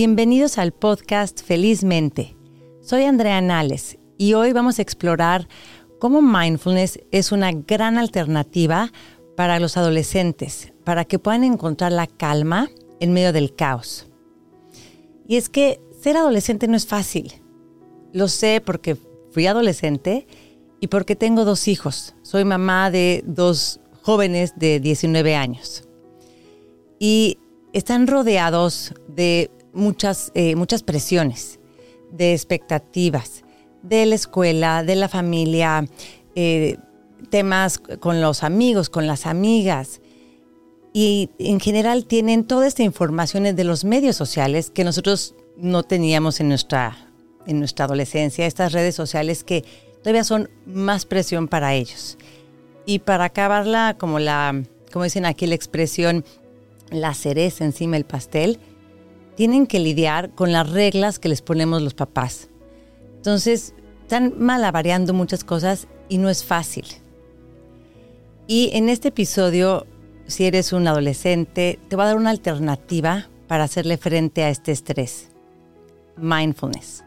Bienvenidos al podcast Felizmente. Soy Andrea Nales y hoy vamos a explorar cómo mindfulness es una gran alternativa para los adolescentes, para que puedan encontrar la calma en medio del caos. Y es que ser adolescente no es fácil. Lo sé porque fui adolescente y porque tengo dos hijos. Soy mamá de dos jóvenes de 19 años. Y están rodeados de muchas, eh, muchas presiones, de expectativas, de la escuela, de la familia, eh, temas con los amigos, con las amigas. Y en general tienen toda esta información de los medios sociales que nosotros no teníamos en nuestra, en nuestra adolescencia, estas redes sociales que todavía son más presión para ellos. Y para acabarla, como la, como dicen aquí la expresión, la cereza encima del pastel, tienen que lidiar con las reglas que les ponemos los papás. Entonces, están malavariando muchas cosas y no es fácil. Y en este episodio, si eres un adolescente, te voy a dar una alternativa para hacerle frente a este estrés. Mindfulness.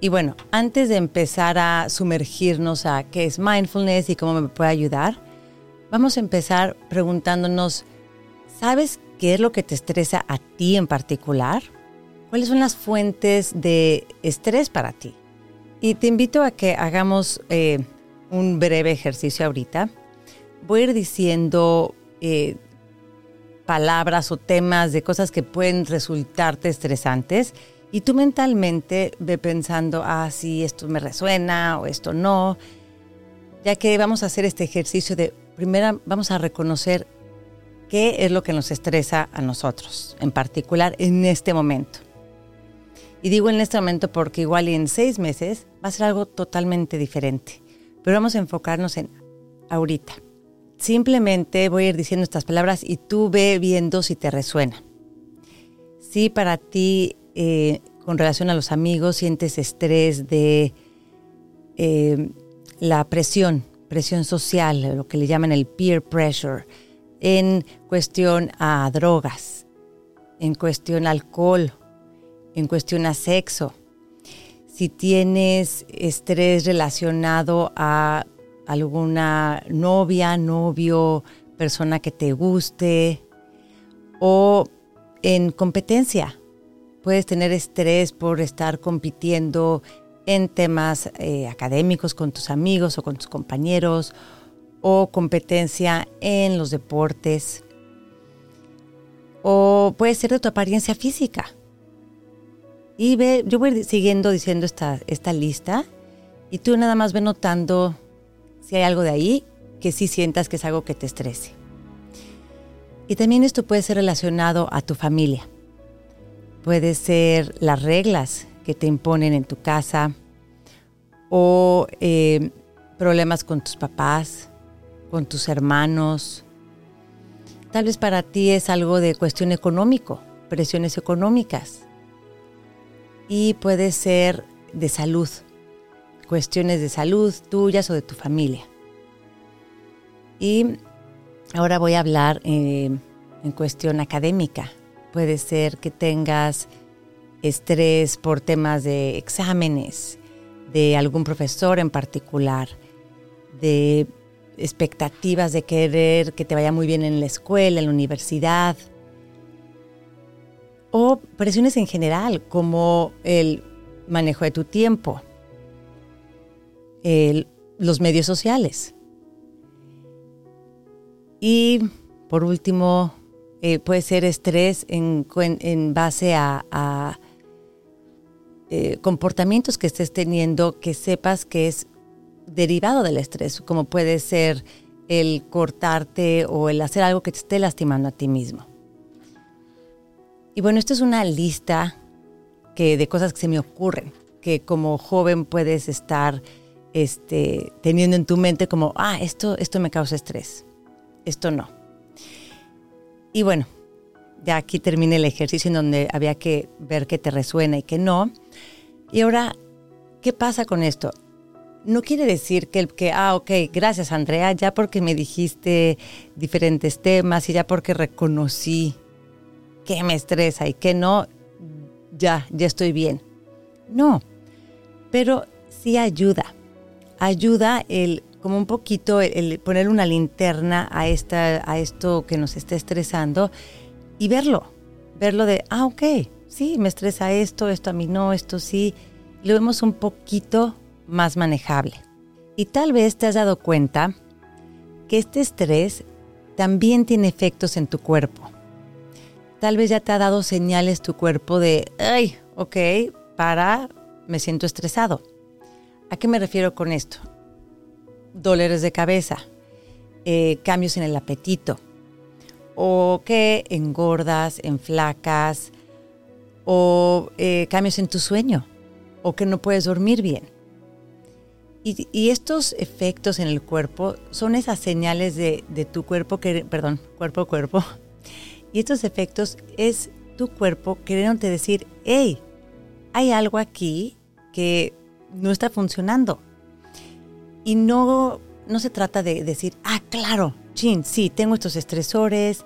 Y bueno, antes de empezar a sumergirnos a qué es mindfulness y cómo me puede ayudar, vamos a empezar preguntándonos, ¿sabes qué es lo que te estresa a ti en particular? ¿Cuáles son las fuentes de estrés para ti? Y te invito a que hagamos eh, un breve ejercicio ahorita. Voy a ir diciendo eh, palabras o temas de cosas que pueden resultarte estresantes y tú mentalmente ve pensando, ah, sí, esto me resuena o esto no, ya que vamos a hacer este ejercicio de, primero vamos a reconocer qué es lo que nos estresa a nosotros, en particular en este momento. Y digo en este momento porque igual en seis meses va a ser algo totalmente diferente. Pero vamos a enfocarnos en ahorita. Simplemente voy a ir diciendo estas palabras y tú ve viendo si te resuena. Si para ti, eh, con relación a los amigos, sientes estrés de eh, la presión, presión social, lo que le llaman el peer pressure, en cuestión a drogas, en cuestión a alcohol, en cuestión a sexo, si tienes estrés relacionado a alguna novia, novio, persona que te guste o en competencia. Puedes tener estrés por estar compitiendo en temas eh, académicos con tus amigos o con tus compañeros o competencia en los deportes o puede ser de tu apariencia física. Y ve, yo voy siguiendo diciendo esta, esta lista y tú nada más ve notando si hay algo de ahí que sí sientas que es algo que te estrese. Y también esto puede ser relacionado a tu familia. Puede ser las reglas que te imponen en tu casa o eh, problemas con tus papás, con tus hermanos. Tal vez para ti es algo de cuestión económico, presiones económicas y puede ser de salud, cuestiones de salud tuyas o de tu familia. Y ahora voy a hablar eh, en cuestión académica. Puede ser que tengas estrés por temas de exámenes, de algún profesor en particular, de expectativas de querer que te vaya muy bien en la escuela, en la universidad, o presiones en general, como el manejo de tu tiempo, los medios sociales. Y por último, eh, puede ser estrés en, base a, eh, comportamientos que estés teniendo que sepas que es derivado del estrés, como puede ser el cortarte o el hacer algo que te esté lastimando a ti mismo. Y bueno, esto es una lista que, de cosas que se me ocurren, que como joven puedes estar este, teniendo en tu mente como, ah, esto, esto me causa estrés, esto no. Y bueno, ya aquí termina el ejercicio en donde había que ver qué te resuena y qué no. Y ahora, ¿qué pasa con esto? No quiere decir que, el, que, ah, ok, gracias Andrea, ya porque me dijiste diferentes temas y ya porque reconocí qué me estresa y qué no, ya, ya estoy bien. No, pero sí ayuda. Ayuda el como un poquito el, poner una linterna a, esta, a esto que nos está estresando y verlo. Verlo de, ah, ok, sí, me estresa esto, esto a mí no, esto sí. Lo vemos un poquito más manejable. Y tal vez te has dado cuenta que este estrés también tiene efectos en tu cuerpo. Tal vez ya te ha dado señales tu cuerpo de, ay, ok, para, me siento estresado. ¿A qué me refiero con esto? Dolores de cabeza, eh, cambios en el apetito, o que engordas, enflacas, o eh, cambios en tu sueño, o que no puedes dormir bien. Y, estos efectos en el cuerpo son esas señales de, de tu cuerpo, que, perdón, cuerpo cuerpo. Y estos efectos es tu cuerpo queriéndote decir, hey, hay algo aquí que no está funcionando. Y no, no se trata de decir, ah, claro, chin, sí, tengo estos estresores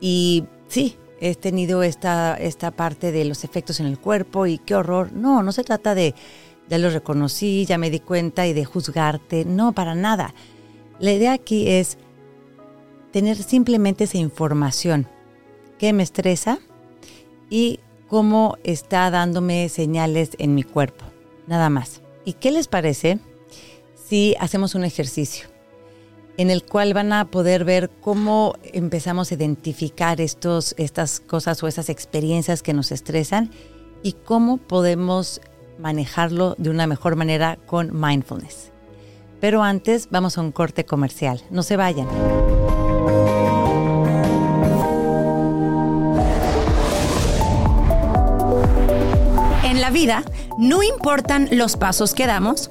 y sí, he tenido esta, esta parte de los efectos en el cuerpo y qué horror. No, no se trata de, ya lo reconocí, ya me di cuenta y de juzgarte. No, para nada. La idea aquí es tener simplemente esa información que me estresa y cómo está dándome señales en mi cuerpo. Nada más. ¿Y qué les parece si hacemos un ejercicio en el cual van a poder ver cómo empezamos a identificar estos, estas cosas o esas experiencias que nos estresan y cómo podemos manejarlo de una mejor manera con mindfulness? Pero antes vamos a un corte comercial. No se vayan. En la vida no importan los pasos que damos,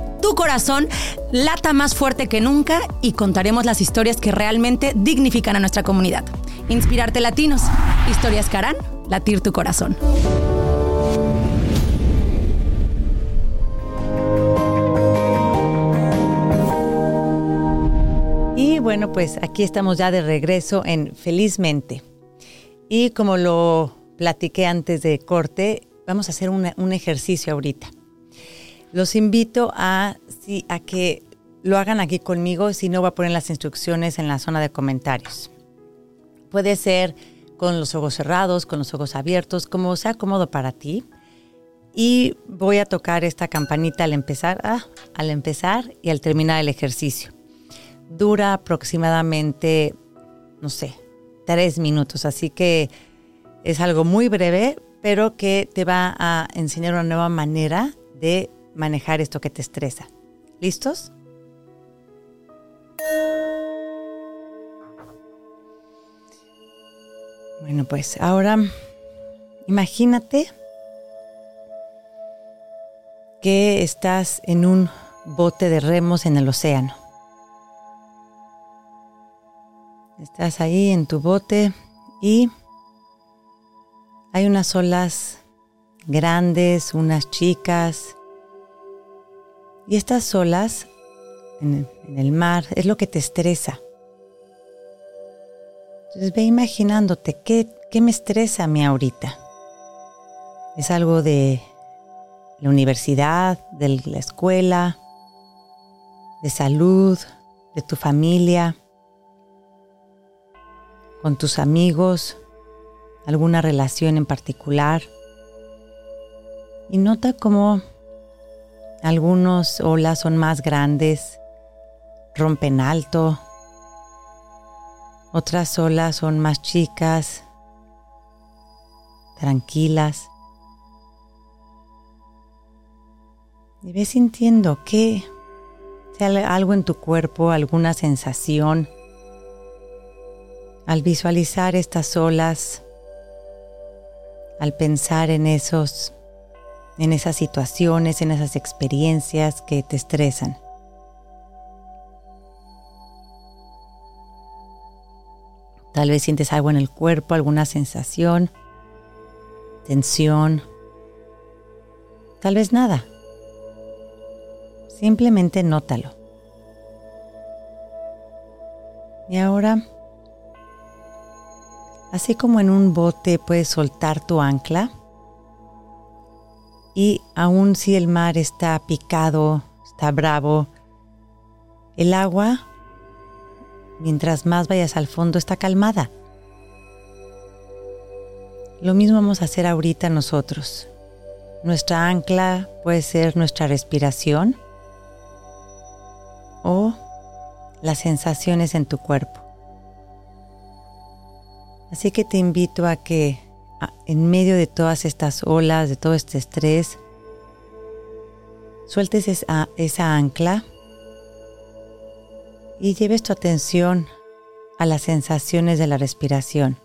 tu corazón lata más fuerte que nunca y contaremos las historias que realmente dignifican a nuestra comunidad. Inspirarte Latinos, historias que harán latir tu corazón. Y bueno, pues aquí estamos ya de regreso en Felizmente. Y como lo platiqué antes de corte, vamos a hacer un ejercicio ahorita. Los invito a, que lo hagan aquí conmigo, si no voy a poner las instrucciones en la zona de comentarios. Puede ser con los ojos cerrados, con los ojos abiertos, como sea cómodo para ti. Y voy a tocar esta campanita al empezar, ah, al empezar y al terminar el ejercicio. Dura aproximadamente, no sé, tres minutos, así que es algo muy breve, pero que te va a enseñar una nueva manera de manejar esto que te estresa. ¿Listos? Bueno, pues ahora imagínate que estás en un bote de remos en el océano. Estás ahí en tu bote y hay unas olas grandes, unas chicas, y estas olas en el, mar es lo que te estresa. Entonces ve imaginándote qué, qué me estresa a mí ahorita. Es algo de la universidad, de la escuela, de salud, de tu familia, con tus amigos, alguna relación en particular. Y nota cómo algunos olas son más grandes, rompen alto. Otras olas son más chicas, tranquilas. Y ves sintiendo que sea algo en tu cuerpo, alguna sensación. Al visualizar estas olas, al pensar en esos en esas situaciones, en esas experiencias que te estresan. Tal vez sientes algo en el cuerpo, alguna sensación, tensión. Tal vez nada. Simplemente nótalo. Y ahora, así como en un bote puedes soltar tu ancla, y aun si el mar está picado, está bravo, el agua, mientras más vayas al fondo, está calmada. Lo mismo vamos a hacer ahorita nosotros. Nuestra ancla puede ser nuestra respiración o las sensaciones en tu cuerpo. Así que te invito a que en medio de todas estas olas, de todo este estrés, sueltes esa, ancla y lleves tu atención a las sensaciones de la respiración.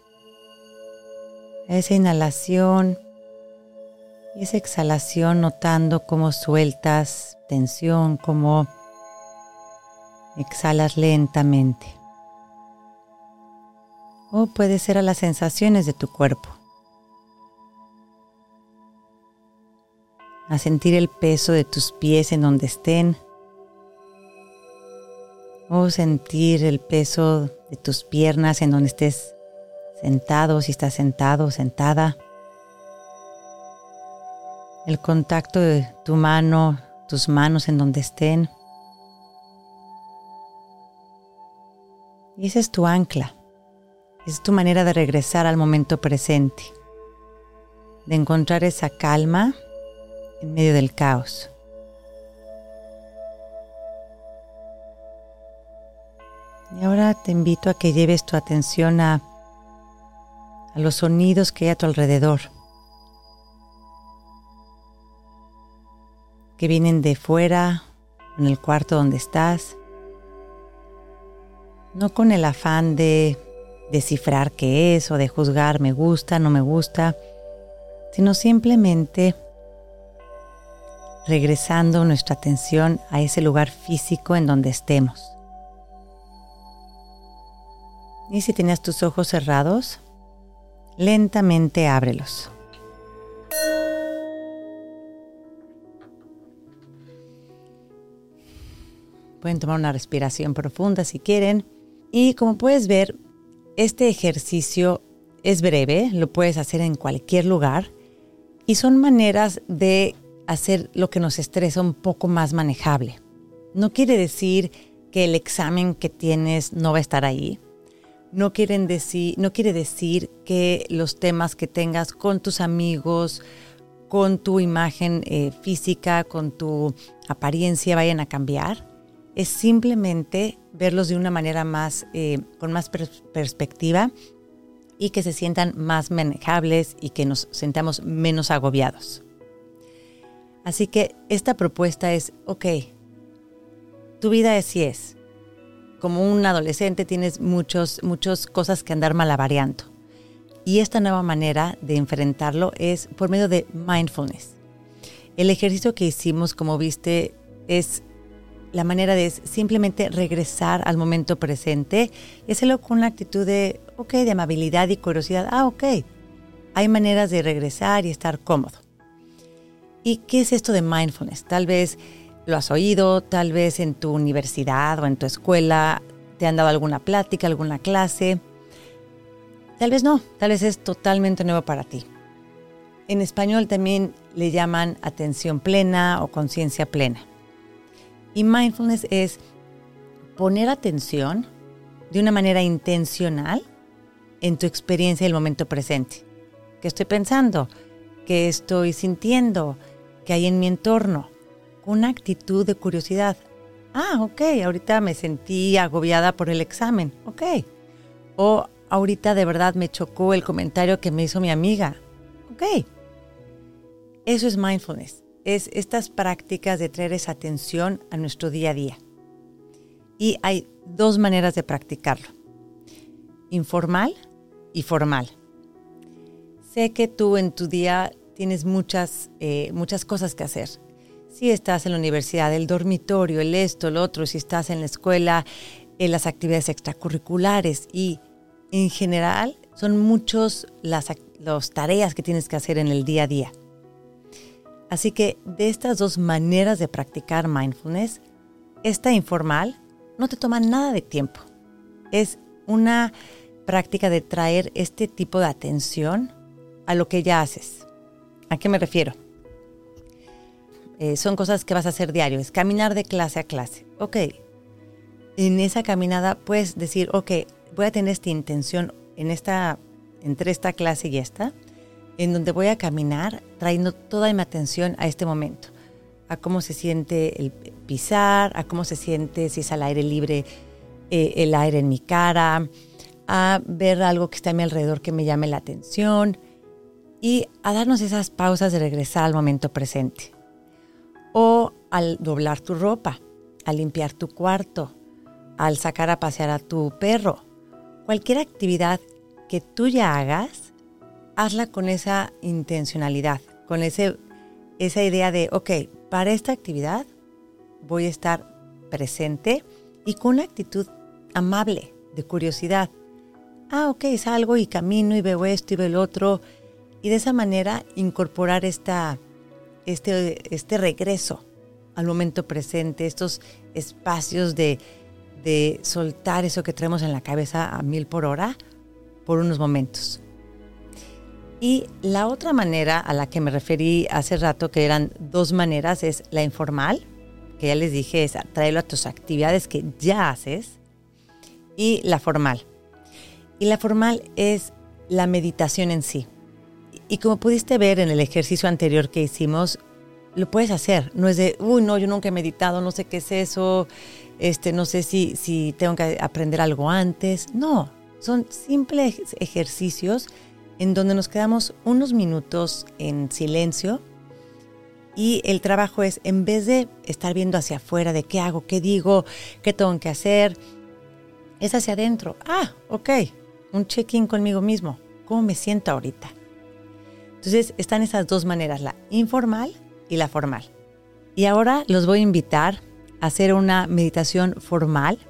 Esa inhalación y esa exhalación notando cómo sueltas tensión, cómo exhalas lentamente. O puede ser a las sensaciones de tu cuerpo. A sentir el peso de tus pies en donde estén o sentir el peso de tus piernas en donde estés sentado, si estás sentado sentada. El contacto de tu mano, tus manos en donde estén. Y es tu ancla. Es tu manera de regresar al momento presente. De encontrar esa calma en medio del caos. Y ahora te invito a que lleves tu atención a, a los sonidos que hay a tu alrededor, que vienen de fuera, en el cuarto donde estás, no con el afán de descifrar qué es o de juzgar me gusta, no me gusta, sino simplemente regresando nuestra atención a ese lugar físico en donde estemos. Y si tenías tus ojos cerrados, lentamente ábrelos. Pueden tomar una respiración profunda si quieren. Y como puedes ver, este ejercicio es breve, lo puedes hacer en cualquier lugar y son maneras de hacer lo que nos estresa un poco más manejable. No quiere decir que el examen que tienes no va a estar ahí no, quieren decir, no quiere decir que los temas que tengas con tus amigos, con tu imagen eh, física, con tu apariencia vayan a cambiar. Es simplemente verlos de una manera más, eh, con más perspectiva y que se sientan más manejables y que nos sentamos menos agobiados. Así que esta propuesta es, ok, tu vida así es, como un adolescente tienes muchos, muchas cosas que andar malavariando. Y esta nueva manera de enfrentarlo es por medio de mindfulness. El ejercicio que hicimos, como viste, es la manera de simplemente regresar al momento presente y hacerlo con una actitud de, ok, de amabilidad y curiosidad. Ah, ok, hay maneras de regresar y estar cómodo. ¿Y qué es esto de mindfulness? Tal vez lo has oído, tal vez en tu universidad o en tu escuela te han dado alguna plática, alguna clase. Tal vez no, tal vez es totalmente nuevo para ti. En español también le llaman atención plena o conciencia plena. Y mindfulness es poner atención de una manera intencional en tu experiencia del momento presente. ¿Qué estoy pensando? ¿Qué estoy sintiendo? ¿Qué hay en mi entorno? una actitud de curiosidad. Ah, ok, ahorita me sentí agobiada por el examen, ok. O ahorita de verdad me chocó el comentario que me hizo mi amiga, ok. Eso es mindfulness, es estas prácticas de traer esa atención a nuestro día a día. Y hay dos maneras de practicarlo, informal y formal. Sé que tú en tu día tienes muchas, eh, muchas cosas que hacer si estás en la universidad, el dormitorio, el esto, el otro, si estás en la escuela, las actividades extracurriculares y en general son muchos las, las tareas que tienes que hacer en el día a día. Así que de estas dos maneras de practicar mindfulness, esta informal no te toma nada de tiempo. Es una práctica de traer este tipo de atención a lo que ya haces. ¿A qué me refiero? Eh, son cosas que vas a hacer diario, es caminar de clase a clase. Ok, en esa caminada puedes decir, ok, voy a tener esta intención en esta, entre esta clase y esta, en donde voy a caminar trayendo toda mi atención a este momento, a cómo se siente el pisar, a cómo se siente si es al aire libre eh, el aire en mi cara, a ver algo que está a mi alrededor que me llame la atención y a darnos esas pausas de regresar al momento presente. O al doblar tu ropa, al limpiar tu cuarto, al sacar a pasear a tu perro. Cualquier actividad que tú ya hagas, hazla con esa intencionalidad, con ese, esa idea de, ok, para esta actividad voy a estar presente y con una actitud amable, de curiosidad. Ah, ok, salgo y camino y veo esto y veo el otro. Y de esa manera incorporar esta, este, este regreso al momento presente, estos espacios de, de soltar eso que traemos en la cabeza a mil por hora por unos momentos. Y la otra manera a la que me referí hace rato, que eran dos maneras, es la informal, que ya les dije, es traerlo a tus actividades que ya haces, y la formal. Y la formal es la meditación en sí. Y como pudiste ver en el ejercicio anterior que hicimos, lo puedes hacer. No es de, uy, no, yo nunca he meditado, no sé qué es eso, este, no sé si, si tengo que aprender algo antes. No, son simples ejercicios en donde nos quedamos unos minutos en silencio y el trabajo es, en vez de estar viendo hacia afuera de qué hago, qué digo, qué tengo que hacer, es hacia adentro. Ah, ok, un check-in conmigo mismo. ¿Cómo me siento ahorita? Entonces están esas dos maneras, la informal y la formal. Y ahora los voy a invitar a hacer una meditación formal,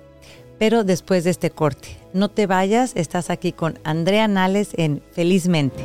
pero después de este corte. No te vayas, estás aquí con Andrea Nales en Felizmente.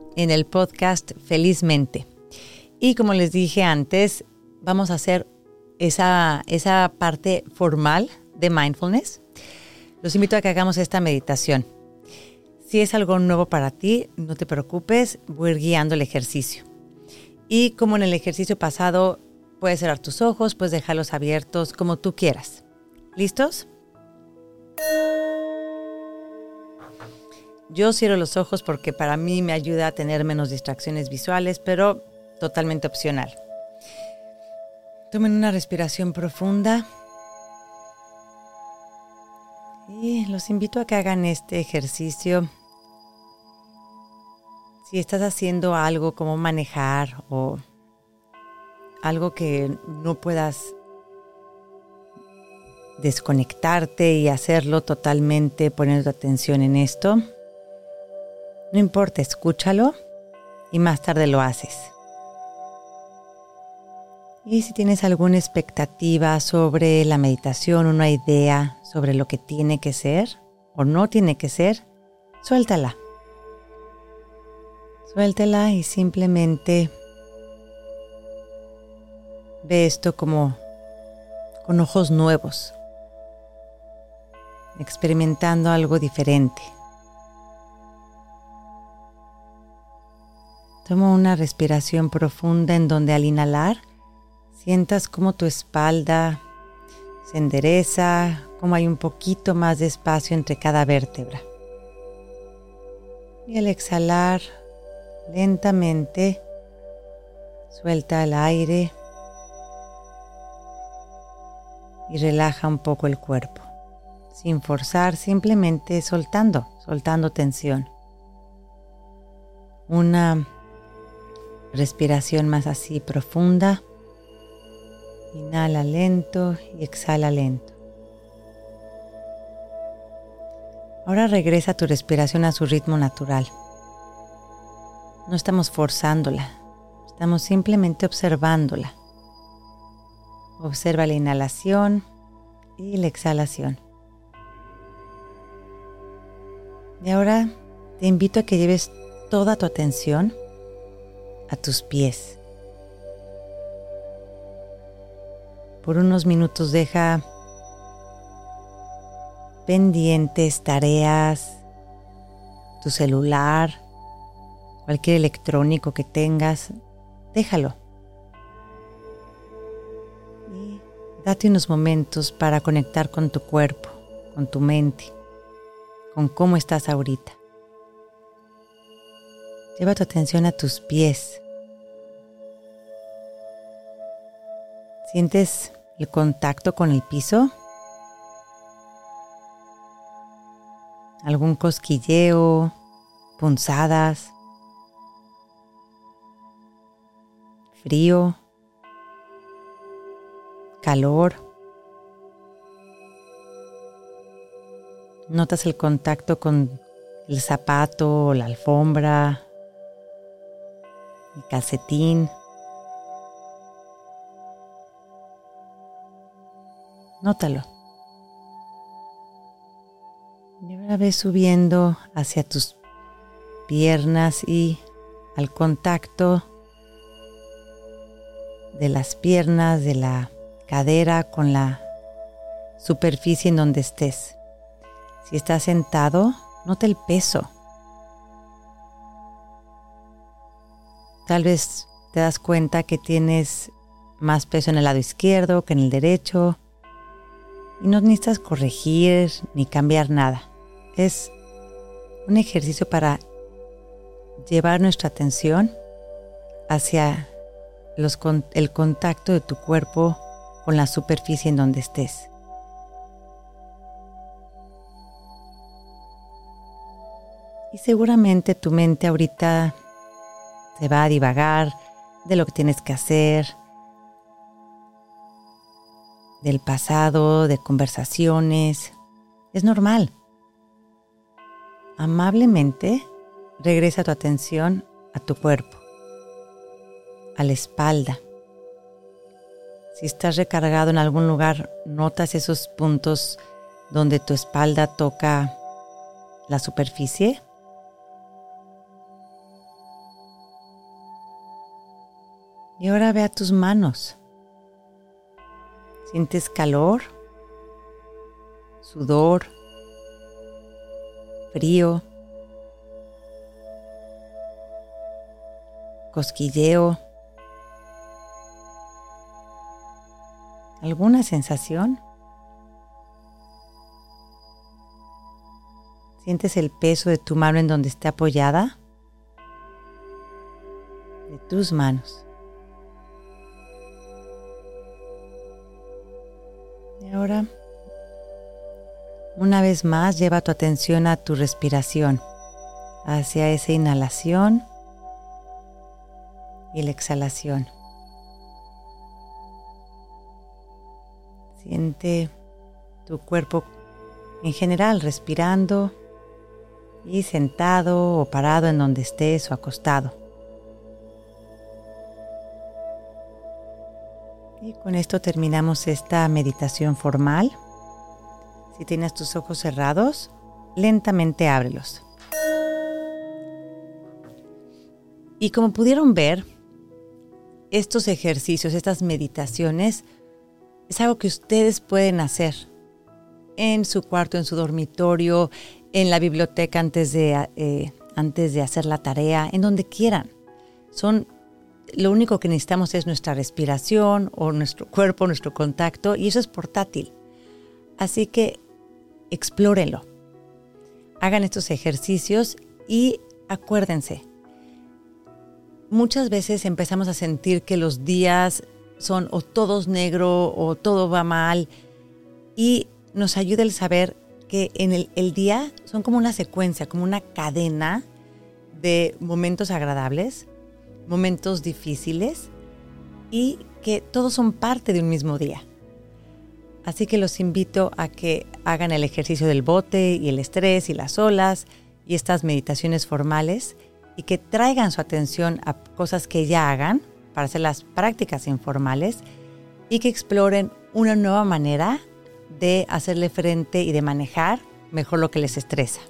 en el podcast Felizmente. Y como les dije antes, vamos a hacer esa, esa parte formal de mindfulness. Los invito a que hagamos esta meditación. Si es algo nuevo para ti, no te preocupes, voy a ir guiando el ejercicio. Y como en el ejercicio pasado, puedes cerrar tus ojos, puedes dejarlos abiertos, como tú quieras. ¿Listos? Yo cierro los ojos porque para mí me ayuda a tener menos distracciones visuales, pero totalmente opcional. Tomen una respiración profunda. Y los invito a que hagan este ejercicio. Si estás haciendo algo como manejar o algo que no puedas desconectarte y hacerlo totalmente poniendo atención en esto, no importa, escúchalo y más tarde lo haces. Y si tienes alguna expectativa sobre la meditación, una idea sobre lo que tiene que ser o no tiene que ser, suéltala. Suéltala y simplemente ve esto como con ojos nuevos, experimentando algo diferente. Toma una respiración profunda en donde al inhalar sientas como tu espalda se endereza, como hay un poquito más de espacio entre cada vértebra. Y al exhalar lentamente, suelta el aire y relaja un poco el cuerpo, sin forzar, simplemente soltando, soltando tensión. Una respiración más así profunda. Inhala lento y exhala lento. Ahora regresa tu respiración a su ritmo natural. No estamos forzándola, estamos simplemente observándola. Observa la inhalación y la exhalación. Y ahora te invito a que lleves toda tu atención a tus pies. Por unos minutos deja pendientes, tareas, tu celular, cualquier electrónico que tengas, déjalo. Date unos momentos para conectar con tu cuerpo, con tu mente, con cómo estás ahorita. Lleva tu atención a tus pies. ¿Sientes el contacto con el piso? ¿Algún cosquilleo? ¿Punzadas? ¿Frío? calor. Notas el contacto con el zapato la alfombra, el calcetín. Nótalo. Y ahora ves subiendo hacia tus piernas y al contacto de las piernas, de la cadera con la superficie en donde estés. Si estás sentado, nota el peso. Tal vez te das cuenta que tienes más peso en el lado izquierdo que en el derecho y no necesitas corregir ni cambiar nada. Es un ejercicio para llevar nuestra atención hacia el contacto de tu cuerpo con la superficie en donde estés. Y seguramente tu mente ahorita se va a divagar de lo que tienes que hacer, del pasado, de conversaciones. Es normal. Amablemente regresa tu atención a tu cuerpo, a la espalda si estás recargado en algún lugar, notas esos puntos donde tu espalda toca la superficie. Y ahora ve a tus manos. ¿Sientes calor? ¿Sudor? ¿Frío? ¿Cosquilleo? ¿Alguna sensación? ¿Sientes el peso de tu mano en donde esté apoyada? De tus manos. Ahora, una vez más, lleva tu atención a tu respiración, hacia esa inhalación y la exhalación. Siente tu cuerpo en general respirando y sentado o parado en donde estés o acostado. Con esto terminamos esta meditación formal. Si tienes tus ojos cerrados, lentamente ábrelos. Y como pudieron ver, estos ejercicios, estas meditaciones, es algo que ustedes pueden hacer en su cuarto, en su dormitorio, en la biblioteca antes de, eh, antes de hacer la tarea, en donde quieran. Son lo único que necesitamos es nuestra respiración o nuestro cuerpo, nuestro contacto, y eso es portátil. Así que explórenlo. Hagan estos ejercicios y acuérdense. Muchas veces empezamos a sentir que los días son o todos negro o todo va mal y nos ayuda el saber que en el, el día son como una secuencia, como una cadena de momentos agradables, momentos difíciles y que todos son parte de un mismo día. Así que los invito a que hagan el ejercicio del bote y el estrés y las olas y estas meditaciones formales y que traigan su atención a cosas que ya hagan para hacer las prácticas informales y que exploren una nueva manera de hacerle frente y de manejar mejor lo que les estresa.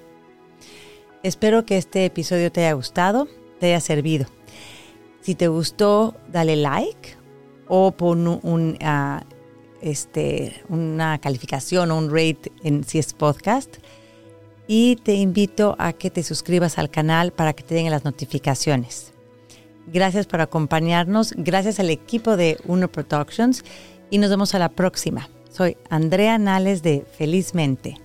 Espero que este episodio te haya gustado, te haya servido. Si te gustó, dale like o pon un, ah, este, una calificación o un rate en si es podcast. Y te invito a que te suscribas al canal para que te den las notificaciones. Gracias por acompañarnos, gracias al equipo de Uno Productions y nos vemos a la próxima. Soy Andrea Nales de Felizmente.